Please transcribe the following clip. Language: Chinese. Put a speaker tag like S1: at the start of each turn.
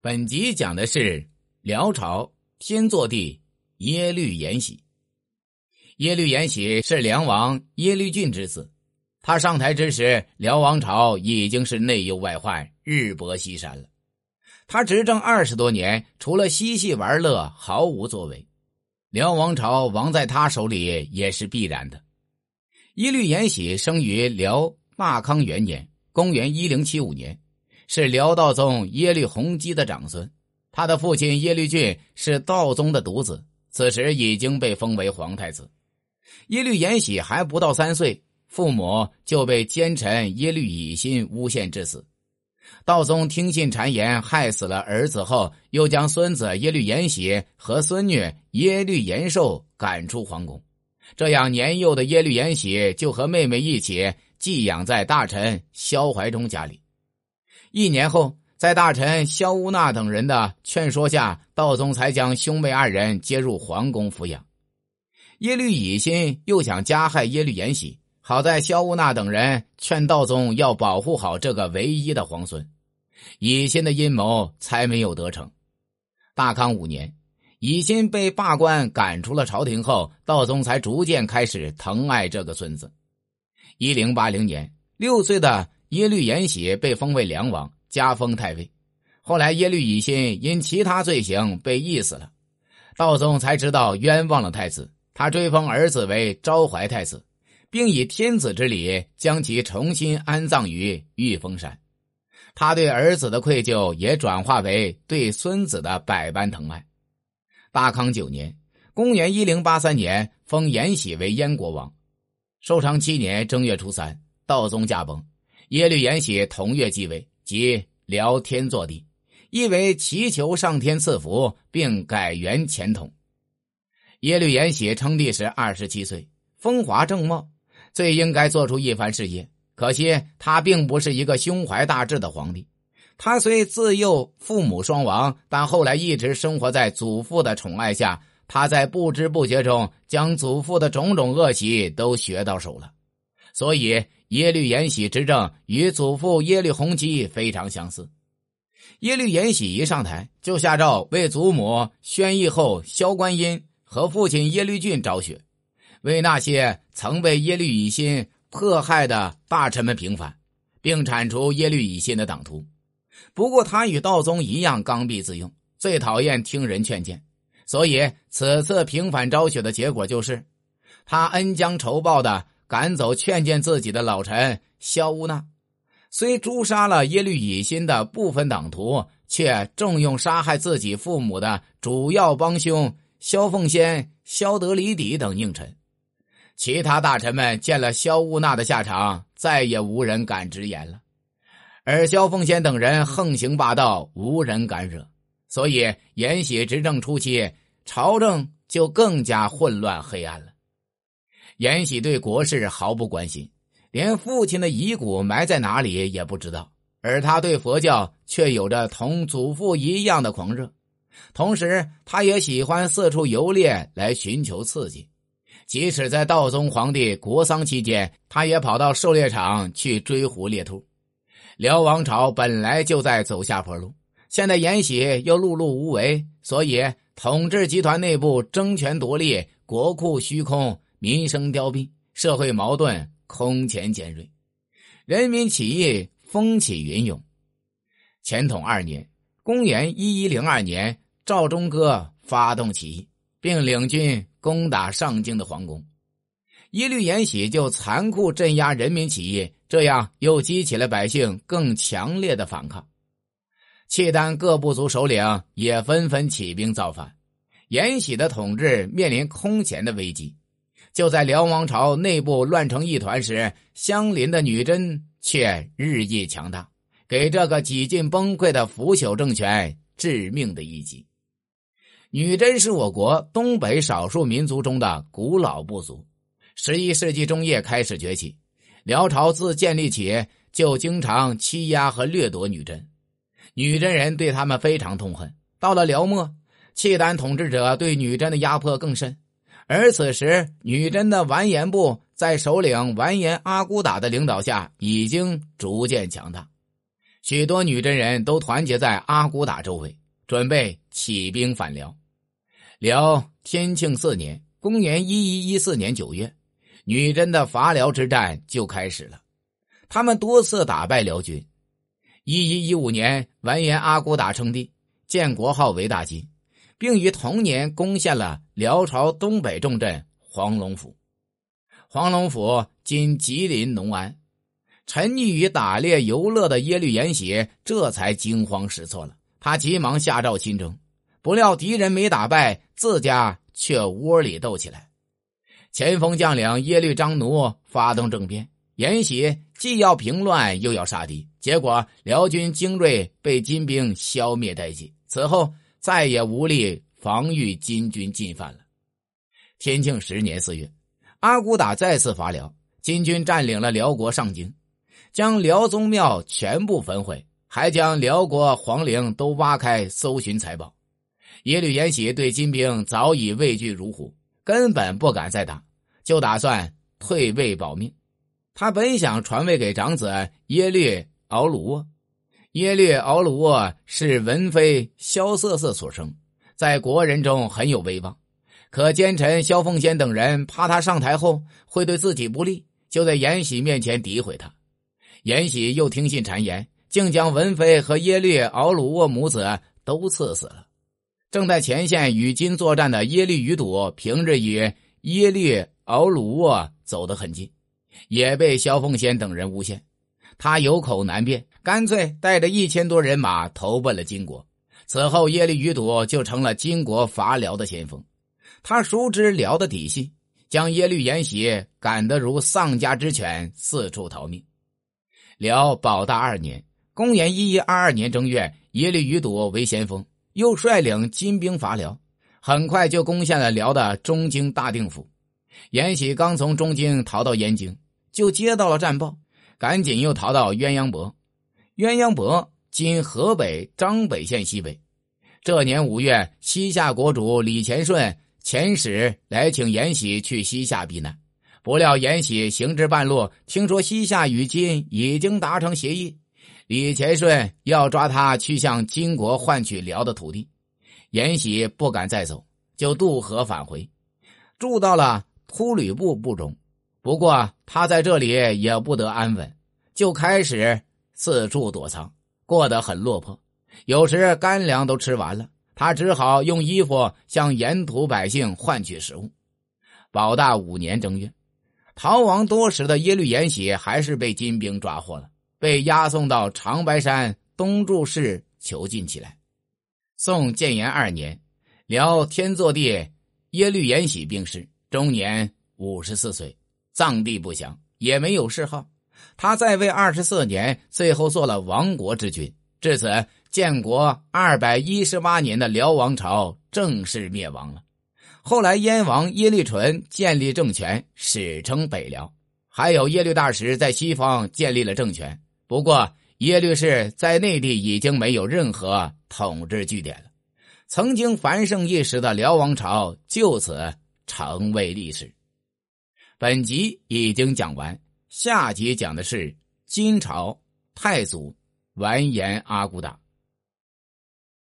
S1: 本集讲的是辽朝天祚帝耶律延禧。耶律延禧是梁王耶律俊之子。他上台之时，辽王朝已经是内忧外患，日薄西山了。他执政二十多年，除了嬉戏玩乐，毫无作为。辽王朝亡在他手里也是必然的。耶律延禧生于辽大康元年（公元一零七五年）。是辽道宗耶律洪基的长孙，他的父亲耶律俊是道宗的独子，此时已经被封为皇太子。耶律延禧还不到三岁，父母就被奸臣耶律乙辛诬陷致死。道宗听信谗言，害死了儿子后，又将孙子耶律延禧和孙女耶律延寿赶出皇宫，这样年幼的耶律延禧就和妹妹一起寄养在大臣萧怀忠家里。一年后，在大臣萧乌纳等人的劝说下，道宗才将兄妹二人接入皇宫抚养。耶律乙辛又想加害耶律延禧，好在萧乌纳等人劝道宗要保护好这个唯一的皇孙，乙辛的阴谋才没有得逞。大康五年，乙辛被罢官赶出了朝廷后，道宗才逐渐开始疼爱这个孙子。一零八零年，六岁的。耶律延禧被封为梁王，加封太尉。后来耶律乙辛因其他罪行被缢死了，道宗才知道冤枉了太子。他追封儿子为昭怀太子，并以天子之礼将其重新安葬于玉峰山。他对儿子的愧疚也转化为对孙子的百般疼爱。大康九年（公元一零八三年），封延禧为燕国王。寿长七年正月初三，道宗驾崩。耶律延禧同月继位，即辽天祚帝，意为祈求上天赐福，并改元前统。耶律延禧称帝时二十七岁，风华正茂，最应该做出一番事业。可惜他并不是一个胸怀大志的皇帝。他虽自幼父母双亡，但后来一直生活在祖父的宠爱下。他在不知不觉中将祖父的种种恶习都学到手了，所以。耶律延禧执政与祖父耶律洪基非常相似。耶律延禧一上台就下诏为祖母宣义后萧观音和父亲耶律俊昭雪，为那些曾被耶律乙辛迫害的大臣们平反，并铲除耶律乙辛的党徒。不过他与道宗一样刚愎自用，最讨厌听人劝谏，所以此次平反昭雪的结果就是，他恩将仇报的。赶走劝谏自己的老臣萧乌纳，虽诛杀了耶律乙辛的部分党徒，却重用杀害自己父母的主要帮凶萧凤仙、萧德里底等佞臣。其他大臣们见了萧乌纳的下场，再也无人敢直言了。而萧凤仙等人横行霸道，无人敢惹，所以延禧执政初期，朝政就更加混乱黑暗了。延禧对国事毫不关心，连父亲的遗骨埋在哪里也不知道。而他对佛教却有着同祖父一样的狂热，同时他也喜欢四处游猎来寻求刺激。即使在道宗皇帝国丧期间，他也跑到狩猎场去追狐猎兔。辽王朝本来就在走下坡路，现在延禧又碌碌无为，所以统治集团内部争权夺利，国库虚空。民生凋敝，社会矛盾空前尖锐，人民起义风起云涌。乾统二年（公元一一零二年），赵忠哥发动起义，并领军攻打上京的皇宫，耶律延禧就残酷镇压人民起义，这样又激起了百姓更强烈的反抗。契丹各部族首领也纷纷起兵造反，延禧的统治面临空前的危机。就在辽王朝内部乱成一团时，相邻的女真却日益强大，给这个几近崩溃的腐朽政权致命的一击。女真是我国东北少数民族中的古老部族，十一世纪中叶开始崛起。辽朝自建立起就经常欺压和掠夺女真，女真人对他们非常痛恨。到了辽末，契丹统治者对女真的压迫更深。而此时，女真的完颜部在首领完颜阿骨打的领导下，已经逐渐强大。许多女真人都团结在阿骨打周围，准备起兵反辽。辽天庆四年（公元一一一四年九月），女真的伐辽之战就开始了。他们多次打败辽军。一一一五年，完颜阿骨打称帝，建国号为大金，并于同年攻陷了辽朝东北重镇黄龙府。黄龙府今吉林农安。沉溺于打猎游乐的耶律延禧这才惊慌失措了。他急忙下诏亲征，不料敌人没打败，自家却窝里斗起来。前锋将领耶律张奴发动政变，延禧既要平乱又要杀敌，结果辽军精锐被金兵消灭殆尽。此后再也无力防御金军进犯了。天庆十年四月，阿骨打再次伐辽，金军占领了辽国上京。将辽宗庙全部焚毁，还将辽国皇陵都挖开搜寻财宝。耶律延禧对金兵早已畏惧如虎，根本不敢再打，就打算退位保命。他本想传位给长子耶律敖鲁。耶律敖鲁沃是文妃萧瑟瑟所生，在国人中很有威望。可奸臣萧凤仙等人怕他上台后会对自己不利，就在延禧面前诋毁他。延禧又听信谗言，竟将文妃和耶律敖鲁沃母子都赐死了。正在前线与金作战的耶律余睹，平日与耶律敖鲁沃走得很近，也被萧凤仙等人诬陷。他有口难辩，干脆带着一千多人马投奔了金国。此后，耶律余睹就成了金国伐辽的先锋。他熟知辽的底细，将耶律延禧赶得如丧家之犬，四处逃命。辽保大二年，公元一一二二年正月，耶律余睹为先锋，又率领金兵伐辽，很快就攻陷了辽的中京大定府。延禧刚从中京逃到燕京，就接到了战报，赶紧又逃到鸳鸯伯。鸳鸯伯今河北张北县西北。这年五月，西夏国主李乾顺遣使来请延禧去西夏避难。不料延禧行至半路，听说西夏与金已经达成协议，李乾顺要抓他去向金国换取辽的土地，延禧不敢再走，就渡河返回，住到了秃吕布部中。不过他在这里也不得安稳，就开始四处躲藏，过得很落魄。有时干粮都吃完了，他只好用衣服向沿途百姓换取食物。保大五年正月。逃亡多时的耶律延禧还是被金兵抓获了，被押送到长白山东柱市囚禁起来。宋建炎二年，辽天祚帝耶律延禧病逝，终年五十四岁，葬地不详，也没有谥号。他在位二十四年，最后做了亡国之君。至此，建国二百一十八年的辽王朝正式灭亡了。后来，燕王耶律淳建立政权，史称北辽。还有耶律大石在西方建立了政权。不过，耶律氏在内地已经没有任何统治据点了。曾经繁盛一时的辽王朝就此成为历史。本集已经讲完，下集讲的是金朝太祖完颜阿骨打。